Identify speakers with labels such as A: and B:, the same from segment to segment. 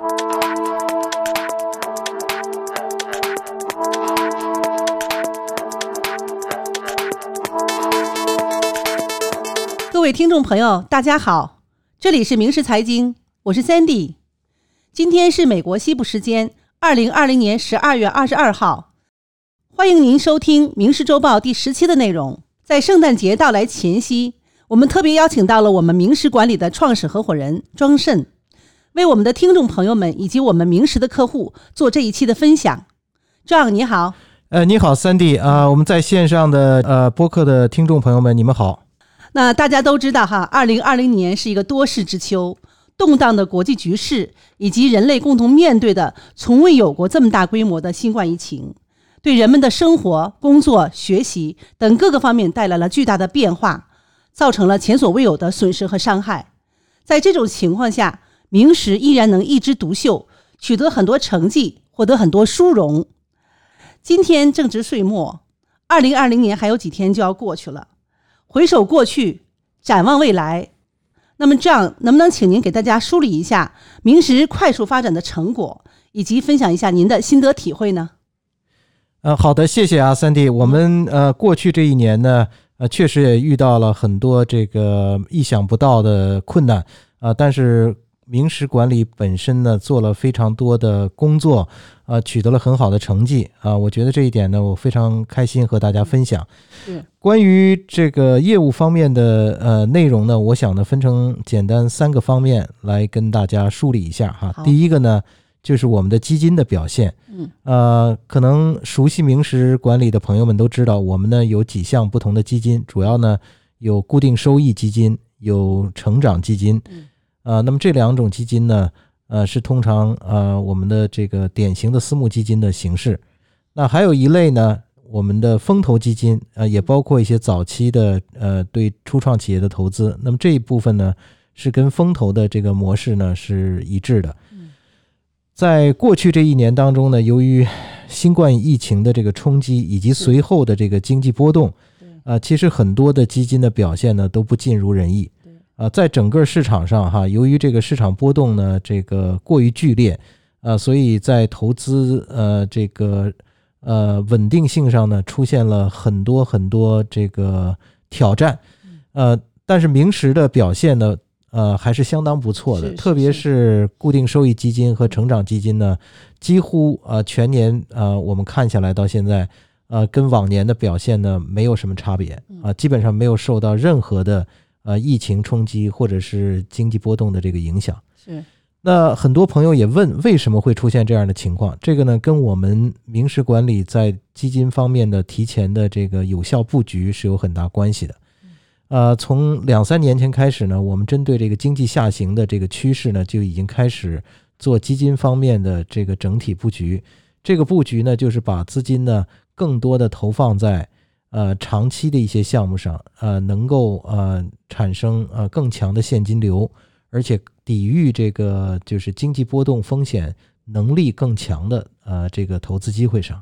A: 各位听众朋友，大家好，这里是明时财经，我是 Sandy。今天是美国西部时间二零二零年十二月二十二号，欢迎您收听《明时周报》第十期的内容。在圣诞节到来前夕，我们特别邀请到了我们明时管理的创始合伙人庄慎，为我们的听众朋友们以及我们明石的客户做这一期的分享。庄，你好。
B: 呃，你好，Sandy 啊，我们在线上的呃播客的听众朋友们，你们好。
A: 那大家都知道哈，二零二零年是一个多事之秋，动荡的国际局势以及人类共同面对的从未有过这么大规模的新冠疫情，对人们的生活、工作、学习等各个方面带来了巨大的变化，造成了前所未有的损失和伤害。在这种情况下，明石依然能一枝独秀，取得很多成绩，获得很多殊荣。今天正值岁末，二零二零年还有几天就要过去了。回首过去，展望未来，那么这样能不能请您给大家梳理一下明石快速发展的成果，以及分享一下您的心得体会呢？
B: 呃，好的，谢谢啊，三弟。我们呃过去这一年呢，呃确实也遇到了很多这个意想不到的困难啊，但是。明石管理本身呢，做了非常多的工作，啊，取得了很好的成绩啊。我觉得这一点呢，我非常开心和大家分享。关于这个业务方面的呃内容呢，我想呢分成简单三个方面来跟大家梳理一下哈。第一个呢，就是我们的基金的表现。
A: 嗯，
B: 呃，可能熟悉明石管理的朋友们都知道，我们呢有几项不同的基金，主要呢有固定收益基金，有成长基金。
A: 嗯。
B: 啊，那么这两种基金呢，呃，是通常呃我们的这个典型的私募基金的形式。那还有一类呢，我们的风投基金，呃，也包括一些早期的呃对初创企业的投资。那么这一部分呢，是跟风投的这个模式呢是一致的。在过去这一年当中呢，由于新冠疫情的这个冲击以及随后的这个经济波动，啊，其实很多的基金的表现呢都不尽如人意。啊，在整个市场上哈，由于这个市场波动呢，这个过于剧烈，呃，所以在投资呃这个呃稳定性上呢，出现了很多很多这个挑战，呃，但是明石的表现呢，呃还是相当不错的，特别是固定收益基金和成长基金呢，几乎呃全年呃我们看下来到现在，呃跟往年的表现呢没有什么差别啊，基本上没有受到任何的。呃，疫情冲击或者是经济波动的这个影响
A: 是。
B: 那很多朋友也问，为什么会出现这样的情况？这个呢，跟我们明石管理在基金方面的提前的这个有效布局是有很大关系的。呃，从两三年前开始呢，我们针对这个经济下行的这个趋势呢，就已经开始做基金方面的这个整体布局。这个布局呢，就是把资金呢更多的投放在。呃，长期的一些项目上，呃，能够呃产生呃更强的现金流，而且抵御这个就是经济波动风险能力更强的呃这个投资机会上，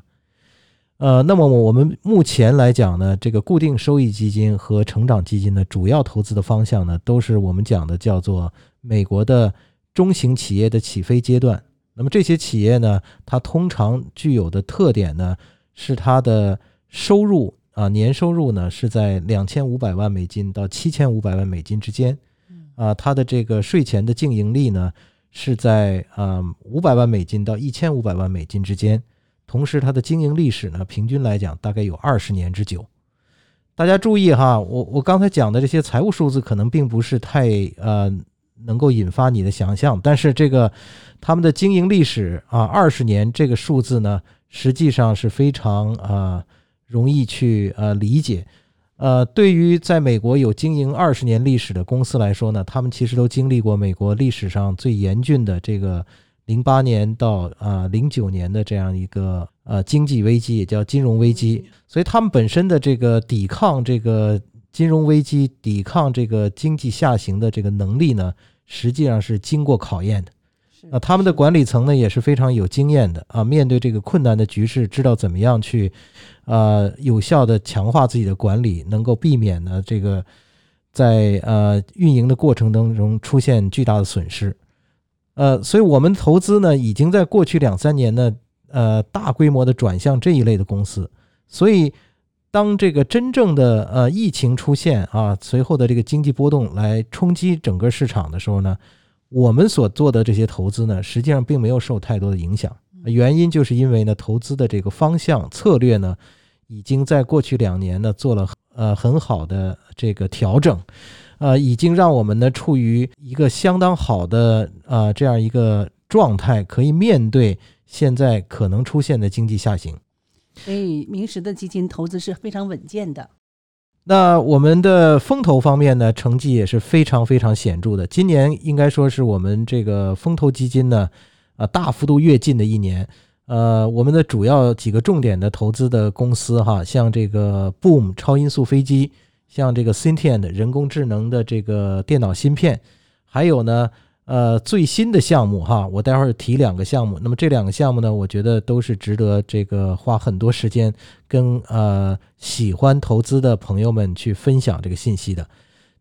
B: 呃，那么我们目前来讲呢，这个固定收益基金和成长基金的主要投资的方向呢，都是我们讲的叫做美国的中型企业的起飞阶段。那么这些企业呢，它通常具有的特点呢，是它的收入。啊，年收入呢是在两千五百万美金到七千五百万美金之间，啊，它的这个税前的净盈利呢是在啊五百万美金到一千五百万美金之间，同时它的经营历史呢平均来讲大概有二十年之久。大家注意哈，我我刚才讲的这些财务数字可能并不是太呃能够引发你的想象，但是这个他们的经营历史啊二十年这个数字呢实际上是非常啊。容易去呃理解，呃，对于在美国有经营二十年历史的公司来说呢，他们其实都经历过美国历史上最严峻的这个零八年到啊零九年的这样一个呃经济危机，也叫金融危机，所以他们本身的这个抵抗这个金融危机、抵抗这个经济下行的这个能力呢，实际上是经过考验的。啊，他们的管理层呢也是非常有经验的啊，面对这个困难的局势，知道怎么样去，呃，有效的强化自己的管理，能够避免呢这个在呃运营的过程当中出现巨大的损失。呃，所以我们投资呢，已经在过去两三年呢，呃，大规模的转向这一类的公司。所以，当这个真正的呃疫情出现啊，随后的这个经济波动来冲击整个市场的时候呢，我们所做的这些投资呢，实际上并没有受太多的影响。原因就是因为呢，投资的这个方向策略呢，已经在过去两年呢做了呃很好的这个调整。呃，已经让我们呢处于一个相当好的呃这样一个状态，可以面对现在可能出现的经济下行。
A: 所以，明石的基金投资是非常稳健的。
B: 那我们的风投方面呢，成绩也是非常非常显著的。今年应该说是我们这个风投基金呢，啊大幅度跃进的一年。呃，我们的主要几个重点的投资的公司哈，像这个 Boom 超音速飞机。像这个 Sentient 人工智能的这个电脑芯片，还有呢，呃，最新的项目哈，我待会儿提两个项目。那么这两个项目呢，我觉得都是值得这个花很多时间跟呃喜欢投资的朋友们去分享这个信息的。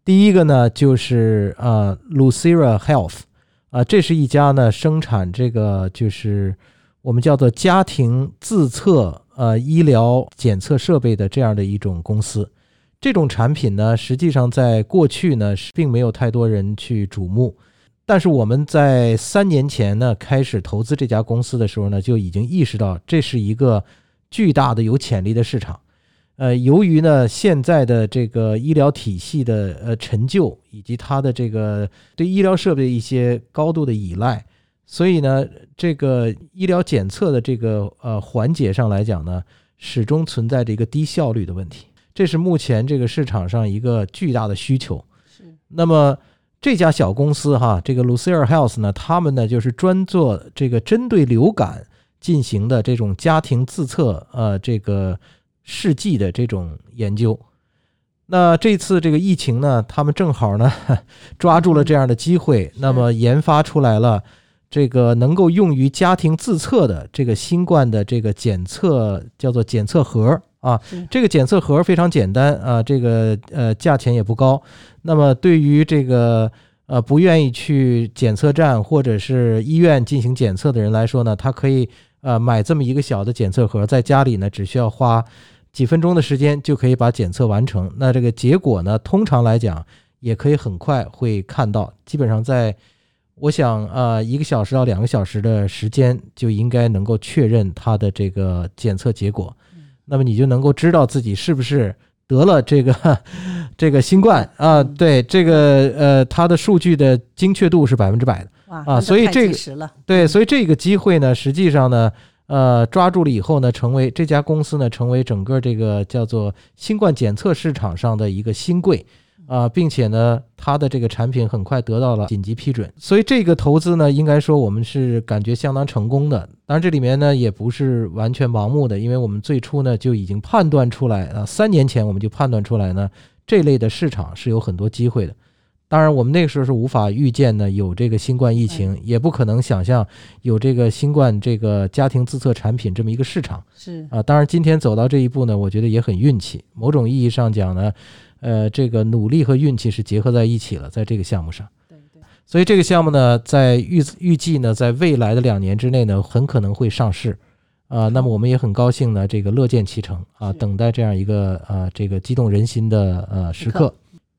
B: 第一个呢，就是呃 Lucira Health，啊，这是一家呢生产这个就是我们叫做家庭自测呃医疗检测设备的这样的一种公司。这种产品呢，实际上在过去呢是并没有太多人去瞩目，但是我们在三年前呢开始投资这家公司的时候呢，就已经意识到这是一个巨大的有潜力的市场。呃，由于呢现在的这个医疗体系的呃陈旧，以及它的这个对医疗设备一些高度的依赖，所以呢这个医疗检测的这个呃环节上来讲呢，始终存在着一个低效率的问题。这是目前这个市场上一个巨大的需求。
A: 是。
B: 那么这家小公司哈，这个 Lucira Health 呢，他们呢就是专做这个针对流感进行的这种家庭自测呃这个试剂的这种研究。那这次这个疫情呢，他们正好呢 抓住了这样的机会，那么研发出来了这个能够用于家庭自测的这个新冠的这个检测，叫做检测盒。啊，这个检测盒非常简单啊，这个呃价钱也不高。那么对于这个呃不愿意去检测站或者是医院进行检测的人来说呢，他可以呃买这么一个小的检测盒，在家里呢只需要花几分钟的时间就可以把检测完成。那这个结果呢，通常来讲也可以很快会看到，基本上在我想呃一个小时到两个小时的时间就应该能够确认它的这个检测结果。那么你就能够知道自己是不是得了这个 这个新冠啊？对，这个呃，它的数据的精确度是百分之百的啊，所以这个对，所以这个机会呢，实际上呢，呃，抓住了以后呢，成为这家公司呢，成为整个这个叫做新冠检测市场上的一个新贵。啊，并且呢，它的这个产品很快得到了紧急批准，所以这个投资呢，应该说我们是感觉相当成功的。当然，这里面呢也不是完全盲目的，因为我们最初呢就已经判断出来啊，三年前我们就判断出来呢，这类的市场是有很多机会的。当然，我们那个时候是无法预见呢有这个新冠疫情，也不可能想象有这个新冠这个家庭自测产品这么一个市场。
A: 是
B: 啊，当然今天走到这一步呢，我觉得也很运气。某种意义上讲呢。呃，这个努力和运气是结合在一起了，在这个项目上。
A: 对对。
B: 所以这个项目呢，在预预计呢，在未来的两年之内呢，很可能会上市。啊，那么我们也很高兴呢，这个乐见其成啊，等待这样一个啊，这个激动人心的呃时刻。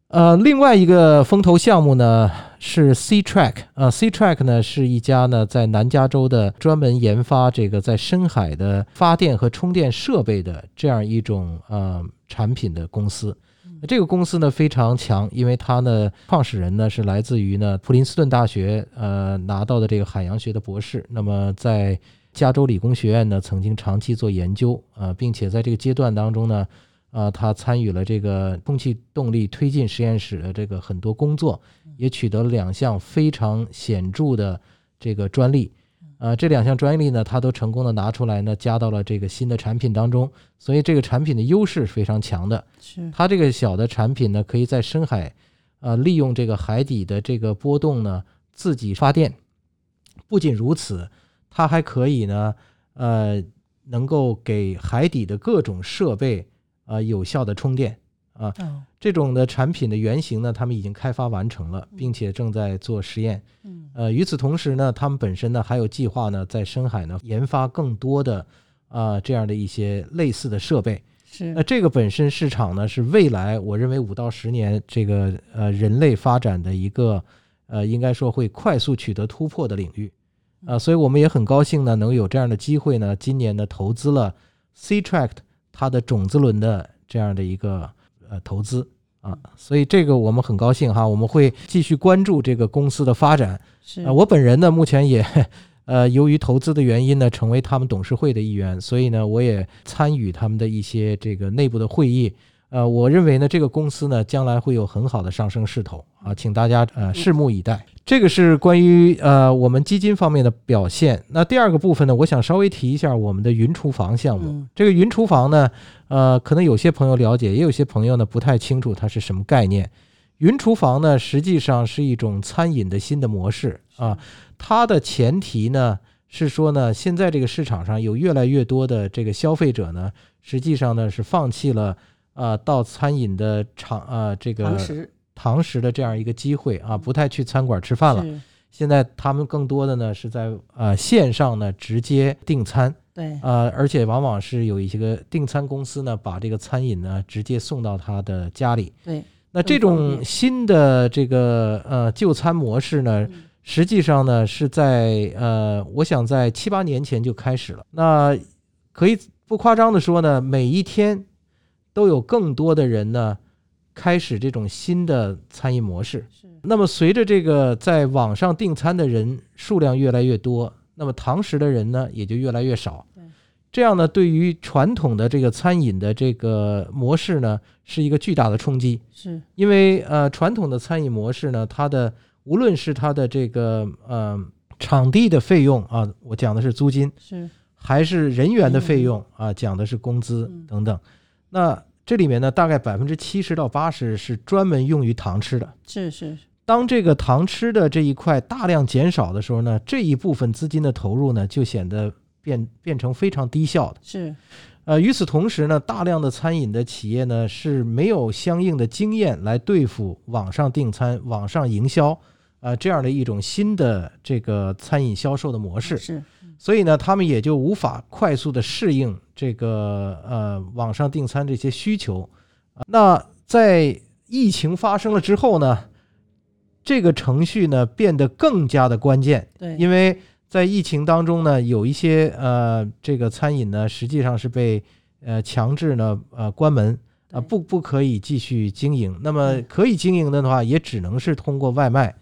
B: 呃，另外一个风投项目呢是 C Track 啊，C Track 呢是一家呢在南加州的专门研发这个在深海的发电和充电设备的这样一种呃产品的公司。这个公司呢非常强，因为它呢创始人呢是来自于呢普林斯顿大学，呃拿到的这个海洋学的博士。那么在加州理工学院呢曾经长期做研究啊，并且在这个阶段当中呢，啊他参与了这个空气动力推进实验室的这个很多工作，也取得了两项非常显著的这个专利。呃，这两项专利呢，它都成功的拿出来呢，加到了这个新的产品当中，所以这个产品的优势是非常强的。
A: 是
B: 它这个小的产品呢，可以在深海，呃，利用这个海底的这个波动呢，自己发电。不仅如此，它还可以呢，呃，能够给海底的各种设备，呃，有效的充电。啊。
A: 哦，
B: 这种的产品的原型呢，他们已经开发完成了，并且正在做实验。
A: 嗯
B: 呃，与此同时呢，他们本身呢还有计划呢，在深海呢研发更多的啊、这样的一些类似的设备。
A: 是
B: 那这个本身市场呢，是未来我认为五到十年这个呃人类发展的一个呃应该说会快速取得突破的领域啊、所以我们也很高兴呢，能有这样的机会呢，今年呢投资了 C Tract 它的种子轮的这样的一个呃投资啊，所以这个我们很高兴哈，我们会继续关注这个公司的发展。
A: 是
B: 呃，我本人呢，目前也，呃，由于投资的原因呢，成为他们董事会的一员，所以呢，我也参与他们的一些这个内部的会议。呃，我认为呢，这个公司呢，将来会有很好的上升势头啊，请大家呃拭目以待。这个是关于呃我们基金方面的表现。那第二个部分呢，我想稍微提一下我们的云厨房项目。
A: 嗯
B: 这个云厨房呢，呃，可能有些朋友了解，也有些朋友呢不太清楚它是什么概念。云厨房呢，实际上是一种餐饮的新的模式啊。它的前提呢是说呢，现在这个市场上有越来越多的这个消费者呢，实际上呢是放弃了啊到餐饮的场啊这个
A: 堂食
B: 堂食的这样一个机会啊，不太去餐馆吃饭了。现在他们更多的呢是在呃线上呢直接订餐，
A: 对
B: 呃，而且往往是有一些个订餐公司呢把这个餐饮呢直接送到他的家里。
A: 对
B: 那这种新的这个呃就餐模式呢，
A: 嗯
B: 实际上呢是在呃，我想在七八年前就开始了。那可以不夸张的说呢，每一天都有更多的人呢开始这种新的餐饮模式。
A: 是
B: 那么随着这个在网上订餐的人数量越来越多，那么堂食的人呢也就越来越少
A: 对。
B: 这样呢，对于传统的这个餐饮的这个模式呢，是一个巨大的冲击。
A: 是
B: 因为呃，传统的餐饮模式呢，它的无论是它的这个呃场地的费用啊，我讲的是租金，
A: 是
B: 还是人员的费用啊，讲的是工资
A: 嗯
B: 等等。那这里面呢，大概百分之七十到八十是专门用于糖吃的。
A: 是是
B: 当这个糖吃的这一块大量减少的时候呢，这一部分资金的投入呢，就显得变变成非常低效的。
A: 是
B: 呃，与此同时呢，大量的餐饮的企业呢是没有相应的经验来对付网上订餐、网上营销，呃，这样的一种新的这个餐饮销售的模式，
A: 是
B: 所以呢，他们也就无法快速的适应这个呃网上订餐这些需求。啊那在疫情发生了之后呢，这个程序呢变得更加的关键，
A: 对，
B: 因为在疫情当中呢，有一些呃这个餐饮呢实际上是被呃强制呢呃关门啊、
A: 对
B: 不不可以继续经营。那么可以经营的话，也只能是通过外卖，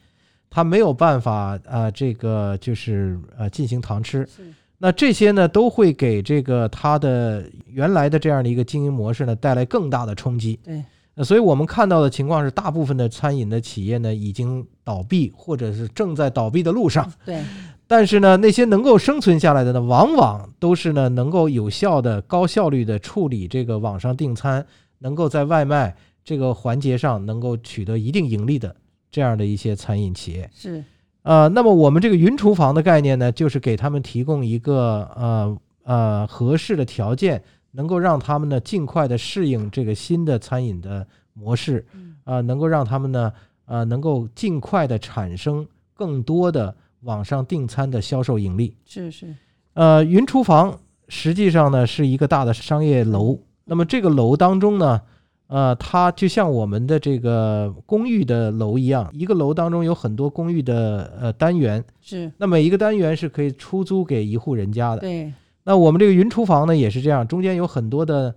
B: 它没有办法啊、呃这个就是呃进行堂吃。
A: 是
B: 那这些呢都会给这个它的原来的这样的一个经营模式呢带来更大的冲击。
A: 对
B: 呃，所以我们看到的情况是，大部分的餐饮的企业呢已经倒闭，或者是正在倒闭的路上。
A: 对
B: 但是呢，那些能够生存下来的呢，往往都是呢能够有效的、高效率的处理这个网上订餐，能够在外卖这个环节上能够取得一定盈利的这样的一些餐饮企业。
A: 是
B: 呃，那么我们这个云厨房的概念呢，就是给他们提供一个呃呃合适的条件，能够让他们呢尽快的适应这个新的餐饮的模式，
A: 嗯
B: 啊，能够让他们呢呃能够尽快的产生更多的网上订餐的销售盈利。
A: 是是
B: 呃，云厨房实际上呢是一个大的商业楼，那么这个楼当中呢，呃，它就像我们的这个公寓的楼一样，一个楼当中有很多公寓的呃单元，
A: 是，
B: 那每一个单元是可以出租给一户人家的。
A: 对。
B: 那我们这个云厨房呢也是这样，中间有很多的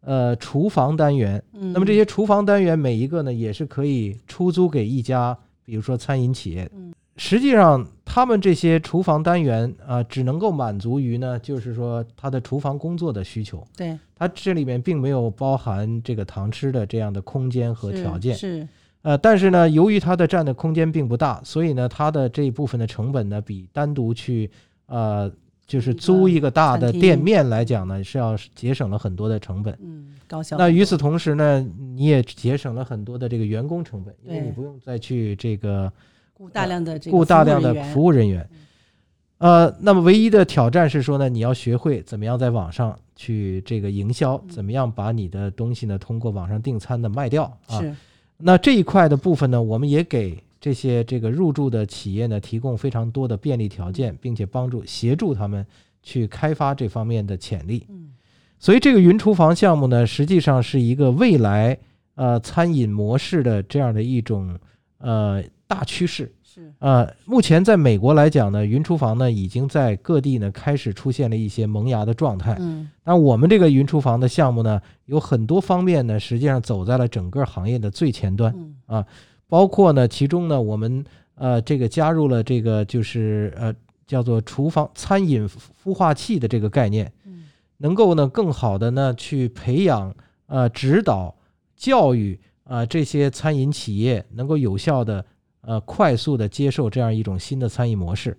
B: 呃厨房单元，
A: 嗯，
B: 那么这些厨房单元每一个呢也是可以出租给一家，比如说餐饮企业。
A: 嗯
B: 实际上，他们这些厨房单元啊、只能够满足于呢，就是说他的厨房工作的需求，
A: 对。
B: 它这里面并没有包含这个堂吃的这样的空间和条件。
A: 是。
B: 呃，但是呢，由于它的占的空间并不大，所以呢，它的这一部分的成本呢，比单独去呃就是租一个大的店面来讲呢，是要节省了很多的成本。
A: 嗯高效
B: 那与此同时呢，你也节省了很多的这个员工成本，因为你不用再去这个
A: 雇大量的这个
B: 雇大量的
A: 服务人员。
B: 呃，那么唯一的挑战是说呢，你要学会怎么样在网上去这个营销，怎么样把你的东西呢通过网上订餐的卖掉啊。
A: 是，
B: 那这一块的部分呢，我们也给这些这个入驻的企业呢提供非常多的便利条件，并且帮助协助他们去开发这方面的潜力。
A: 嗯
B: 所以这个云厨房项目呢，实际上是一个未来呃餐饮模式的这样的一种呃大趋势。
A: 是，
B: 呃，目前在美国来讲呢，云厨房呢已经在各地呢开始出现了一些萌芽的状态。
A: 嗯
B: 但我们这个云厨房的项目呢，有很多方面呢，实际上走在了整个行业的最前端。
A: 嗯啊
B: 包括呢，其中呢，我们呃这个加入了这个就是呃叫做厨房餐饮孵化器的这个概念，
A: 嗯
B: 能够呢更好的呢去培养呃指导教育啊、呃这些餐饮企业能够有效的呃快速的接受这样一种新的参与模式。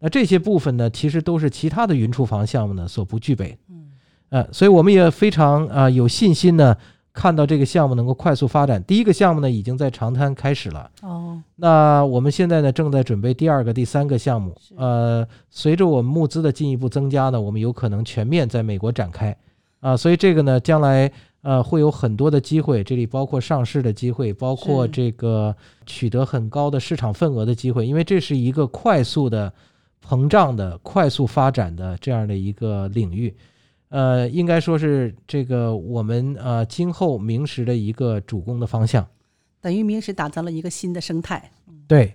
B: 那这些部分呢，其实都是其他的云厨房项目呢所不具备的。
A: 嗯
B: 呃，所以我们也非常啊、呃有信心呢，看到这个项目能够快速发展。第一个项目呢已经在长滩开始了，
A: 哦
B: 那我们现在呢正在准备第二个、第三个项目。呃，随着我们募资的进一步增加呢，我们有可能全面在美国展开啊、所以这个呢将来呃会有很多的机会，这里包括上市的机会，包括这个取得很高的市场份额的机会，因为这是一个快速的膨胀的、快速发展的这样的一个领域。呃，应该说是这个我们呃今后明石的一个主攻的方向。
A: 等于明石打造了一个新的生态。
B: 对，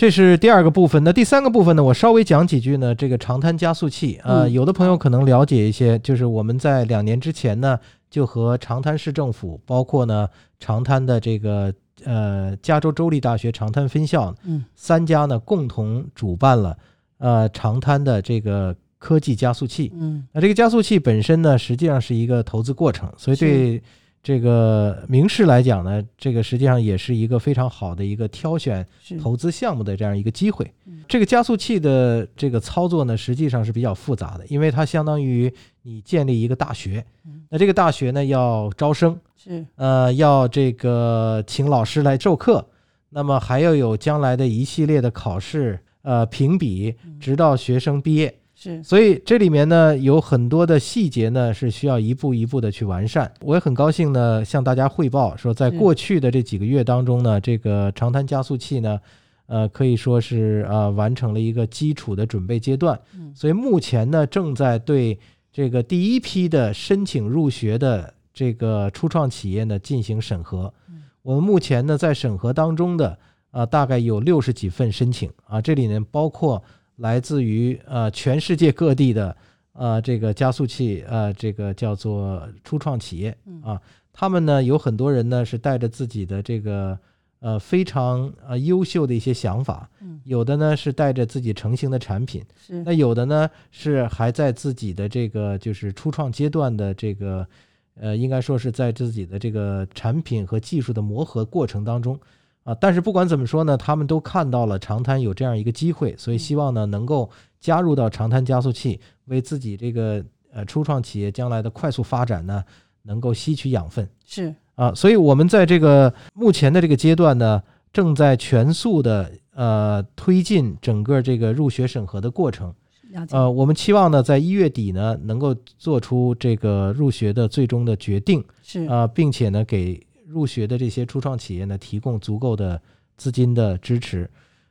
B: 这是第二个部分。那第三个部分呢，我稍微讲几句呢。这个长滩加速器，呃，
A: 嗯
B: 有的朋友可能了解一些，就是我们在两年之前呢，就和长滩市政府，包括呢长滩的这个呃加州州立大学长滩分校
A: 嗯
B: 三家呢共同主办了呃长滩的这个科技加速器。
A: 嗯
B: 那这个加速器本身呢，实际上是一个投资过程，所以对这个明世来讲呢，这个实际上也是一个非常好的一个挑选投资项目的这样一个机会
A: 嗯。
B: 这个加速器的这个操作呢，实际上是比较复杂的，因为它相当于你建立一个大学
A: 嗯，
B: 那这个大学呢要招生，
A: 是
B: 呃，要这个请老师来授课，那么还要有将来的一系列的考试，呃，评比，直到学生毕业。
A: 是
B: 所以这里面呢有很多的细节呢是需要一步一步的去完善。我也很高兴呢向大家汇报说，在过去的这几个月当中呢，这个长滩加速器呢，呃可以说是呃完成了一个基础的准备阶段。
A: 嗯
B: 所以目前呢正在对这个第一批的申请入学的这个初创企业呢进行审核
A: 嗯。
B: 我们目前呢在审核当中的啊、大概有六十几份申请啊，这里面包括来自于呃全世界各地的呃这个加速器呃这个叫做初创企业
A: 嗯。
B: 啊，他们呢有很多人呢是带着自己的这个呃非常呃优秀的一些想法，
A: 嗯。
B: 有的呢是带着自己成型的产品，
A: 是。
B: 那有的呢是还在自己的这个就是初创阶段的这个呃应该说是在自己的这个产品和技术的磨合过程当中。啊，但是不管怎么说呢，他们都看到了长滩有这样一个机会，所以希望呢能够加入到长滩加速器，为自己这个呃初创企业将来的快速发展呢能够吸取养分
A: 是
B: 啊。所以我们在这个目前的这个阶段呢，正在全速的呃推进整个这个入学审核的过程。呃，我们期望呢在一月底呢能够做出这个入学的最终的决定。
A: 是
B: 啊、并且呢，给入学的这些初创企业呢提供足够的资金的支持。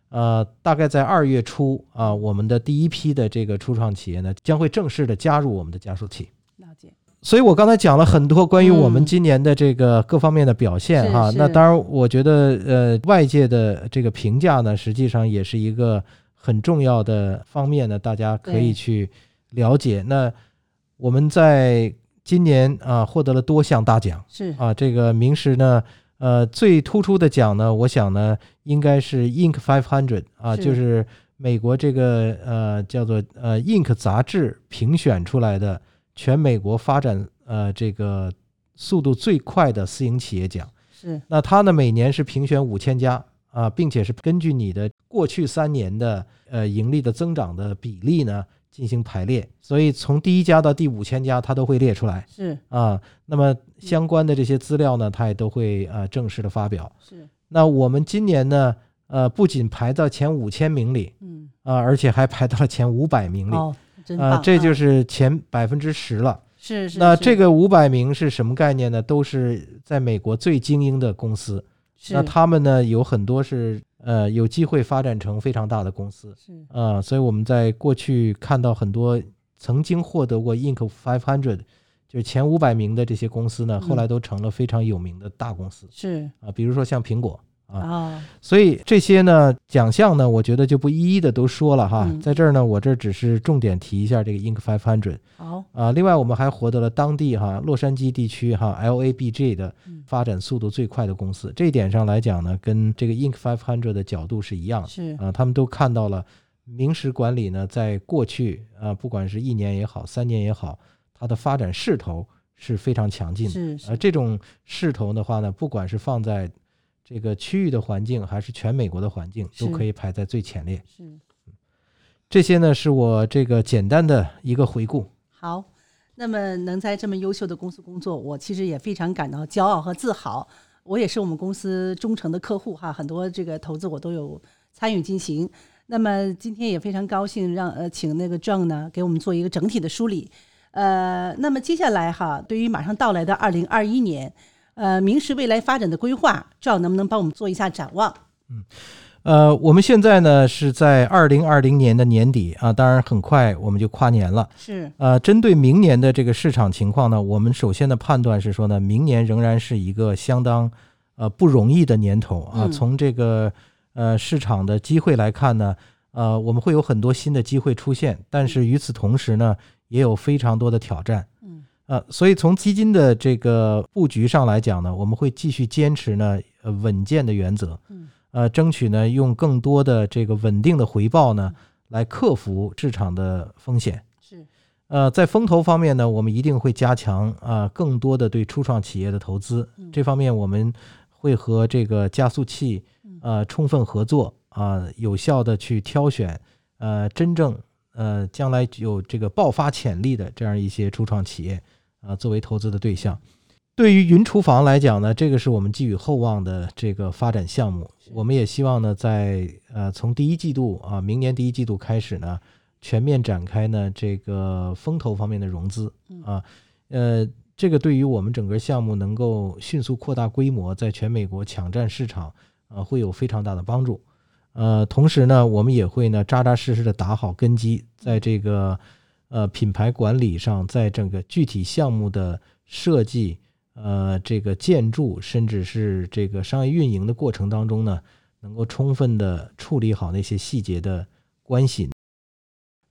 B: 呃，大概在二月初啊、我们的第一批的这个初创企业呢将会正式的加入我们的加速器。
A: 了解
B: 所以我刚才讲了很多关于我们
A: 嗯
B: 今年的这个各方面的表现
A: 是
B: 哈。
A: 是
B: 那当然，我觉得呃外界的这个评价呢，实际上也是一个很重要的方面呢，大家可以去了解。那我们在今年啊获得了多项大奖。
A: 是
B: 啊，这个名师呢，呃，最突出的奖呢，我想呢，应该是 Inc. Five Hundred 啊，
A: 是
B: 就是美国这个呃叫做呃 Inc. 杂志评选出来的全美国发展呃这个速度最快的私营企业奖。
A: 是
B: 那它呢，每年是评选五千家啊，并且是根据你的过去三年的呃盈利的增长的比例呢进行排列，所以从第一家到第五千家，它都会列出来。
A: 是
B: 啊，那么相关的这些资料呢，它也都会呃正式的发表。
A: 是
B: 那我们今年呢，呃，不仅排到前五千名里
A: 嗯，
B: 啊、而且还排到了前五百名里啊、
A: 棒，
B: 这就是是前百分之十了。
A: 是是。是
B: 那这个五百名是什么概念呢？都是在美国最精英的公司，
A: 是
B: 那他们呢有很多是呃有机会发展成非常大的公司
A: 是
B: 啊、所以我们在过去看到很多曾经获得过 Inc. 500就是前五百名的这些公司呢，
A: 嗯
B: 后来都成了非常有名的大公司
A: 是
B: 啊，比如说像苹果。啊，
A: 哦，
B: 所以这些呢奖项呢，我觉得就不一一的都说了哈，
A: 嗯
B: 在这儿呢，我这只是重点提一下这个 Inc. 500。
A: 好，
B: 啊，另外我们还获得了当地哈洛杉矶地区哈 LABG 的
A: 嗯
B: 发展速度最快的公司，这一点上来讲呢，跟这个 Inc. 500的角度是一样的
A: 是
B: 啊，他们都看到了明石管理呢，在过去啊，不管是一年也好，三年也好，它的发展势头是非常强劲的。
A: 是是
B: 而这种势头的话呢，不管是放在这个区域的环境，还是全美国的环境，都可以排在最前列。
A: 是
B: 这些呢，是我这个简单的一个回顾。
A: 好。那么能在这么优秀的公司工作，我其实也非常感到骄傲和自豪。我也是我们公司忠诚的客户哈，很多这个投资我都有参与进行。那么今天也非常高兴让呃请那个 John 呢给我们做一个整体的梳理。呃，那么接下来哈，对于马上到来的二零二一年，呃，明石未来发展的规划，John 能不能帮我们做一下展望？
B: 嗯呃，我们现在呢是在二零二零年的年底啊，当然很快我们就跨年了。
A: 是
B: 呃，针对明年的这个市场情况呢，我们首先的判断是说呢，明年仍然是一个相当呃不容易的年头啊。
A: 嗯
B: 从这个呃市场的机会来看呢，呃，我们会有很多新的机会出现，但是与此同时呢，也有非常多的挑战。
A: 嗯
B: 呃，所以从基金的这个布局上来讲呢，我们会继续坚持呢呃稳健的原则，
A: 嗯
B: 呃，争取呢用更多的这个稳定的回报呢来克服市场的风险。
A: 是
B: 呃，在风投方面呢，我们一定会加强啊、更多的对初创企业的投资。
A: 嗯
B: 这方面我们会和这个加速器呃充分合作啊、有效的去挑选呃真正呃将来有这个爆发潜力的这样一些初创企业啊、作为投资的对象。对于云厨房来讲呢，这个是我们寄予厚望的这个发展项目。我们也希望呢，在呃从第一季度啊，明年第一季度开始呢，全面展开呢这个风投方面的融资啊，呃，这个对于我们整个项目能够迅速扩大规模，在全美国抢占市场啊，会有非常大的帮助。呃，同时呢，我们也会呢扎扎实实的打好根基，在这个呃品牌管理上，在整个具体项目的设计。呃，这个建筑甚至是这个商业运营的过程当中呢，能够充分的处理好那些细节的关系。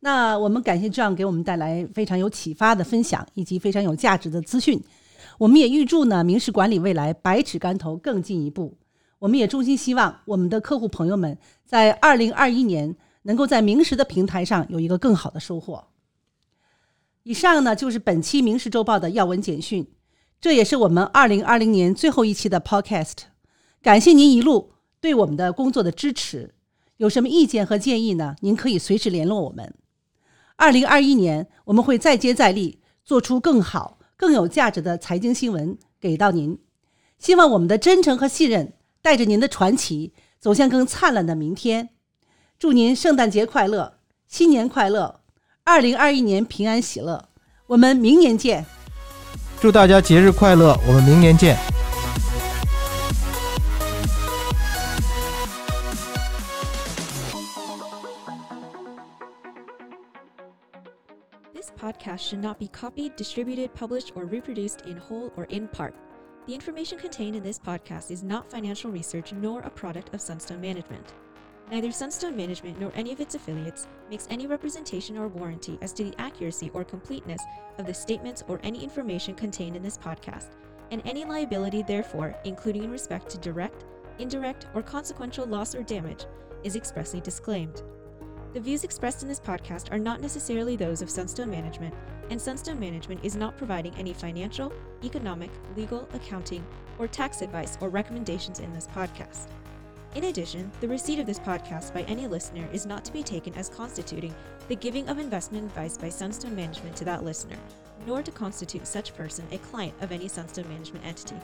A: 那我们感谢 John 给我们带来非常有启发的分享，以及非常有价值的资讯。我们也预祝呢明石管理未来百尺竿头更进一步。我们也衷心希望我们的客户朋友们在二零二一年能够在明石的平台上有一个更好的收获。以上呢就是本期《明石周报》的要闻简讯，这也是我们二零二零年最后一期的 Podcast。感谢您一路对我们的工作的支持。有什么意见和建议呢？您可以随时联络我们。二零二一年，我们会再接再厉，做出更好、更有价值的财经新闻给到您。希望我们的真诚和信任，带着您的传奇，走向更灿烂的明天。祝您圣诞节快乐，新年快乐，二零二一年平安喜乐。我们明年见。
B: 祝大家节日快乐，我们明年见。
C: This podcast should not be copied, distributed, published, or reproduced in whole or in part. The information contained in this podcast is not financial research nor a product of Sunstone Management. Neither Sunstone Management nor any of its affiliates makes any representation or warranty as to the accuracy or completeness of the statements or any information contained in this podcast, and any liability, therefore, including in respect to direct, indirect, or consequential loss or damage, is expressly disclaimed. The views expressed in this podcast are not necessarily those of Sunstone Management, and Sunstone Management is not providing any financial, economic, legal, accounting, or tax advice or recommendations in this podcast. In addition, the receipt of this podcast by any listener is not to be taken as constituting the giving of investment advice by Sunstone Management to that listener, nor to constitute such person a client of any Sunstone Management entity.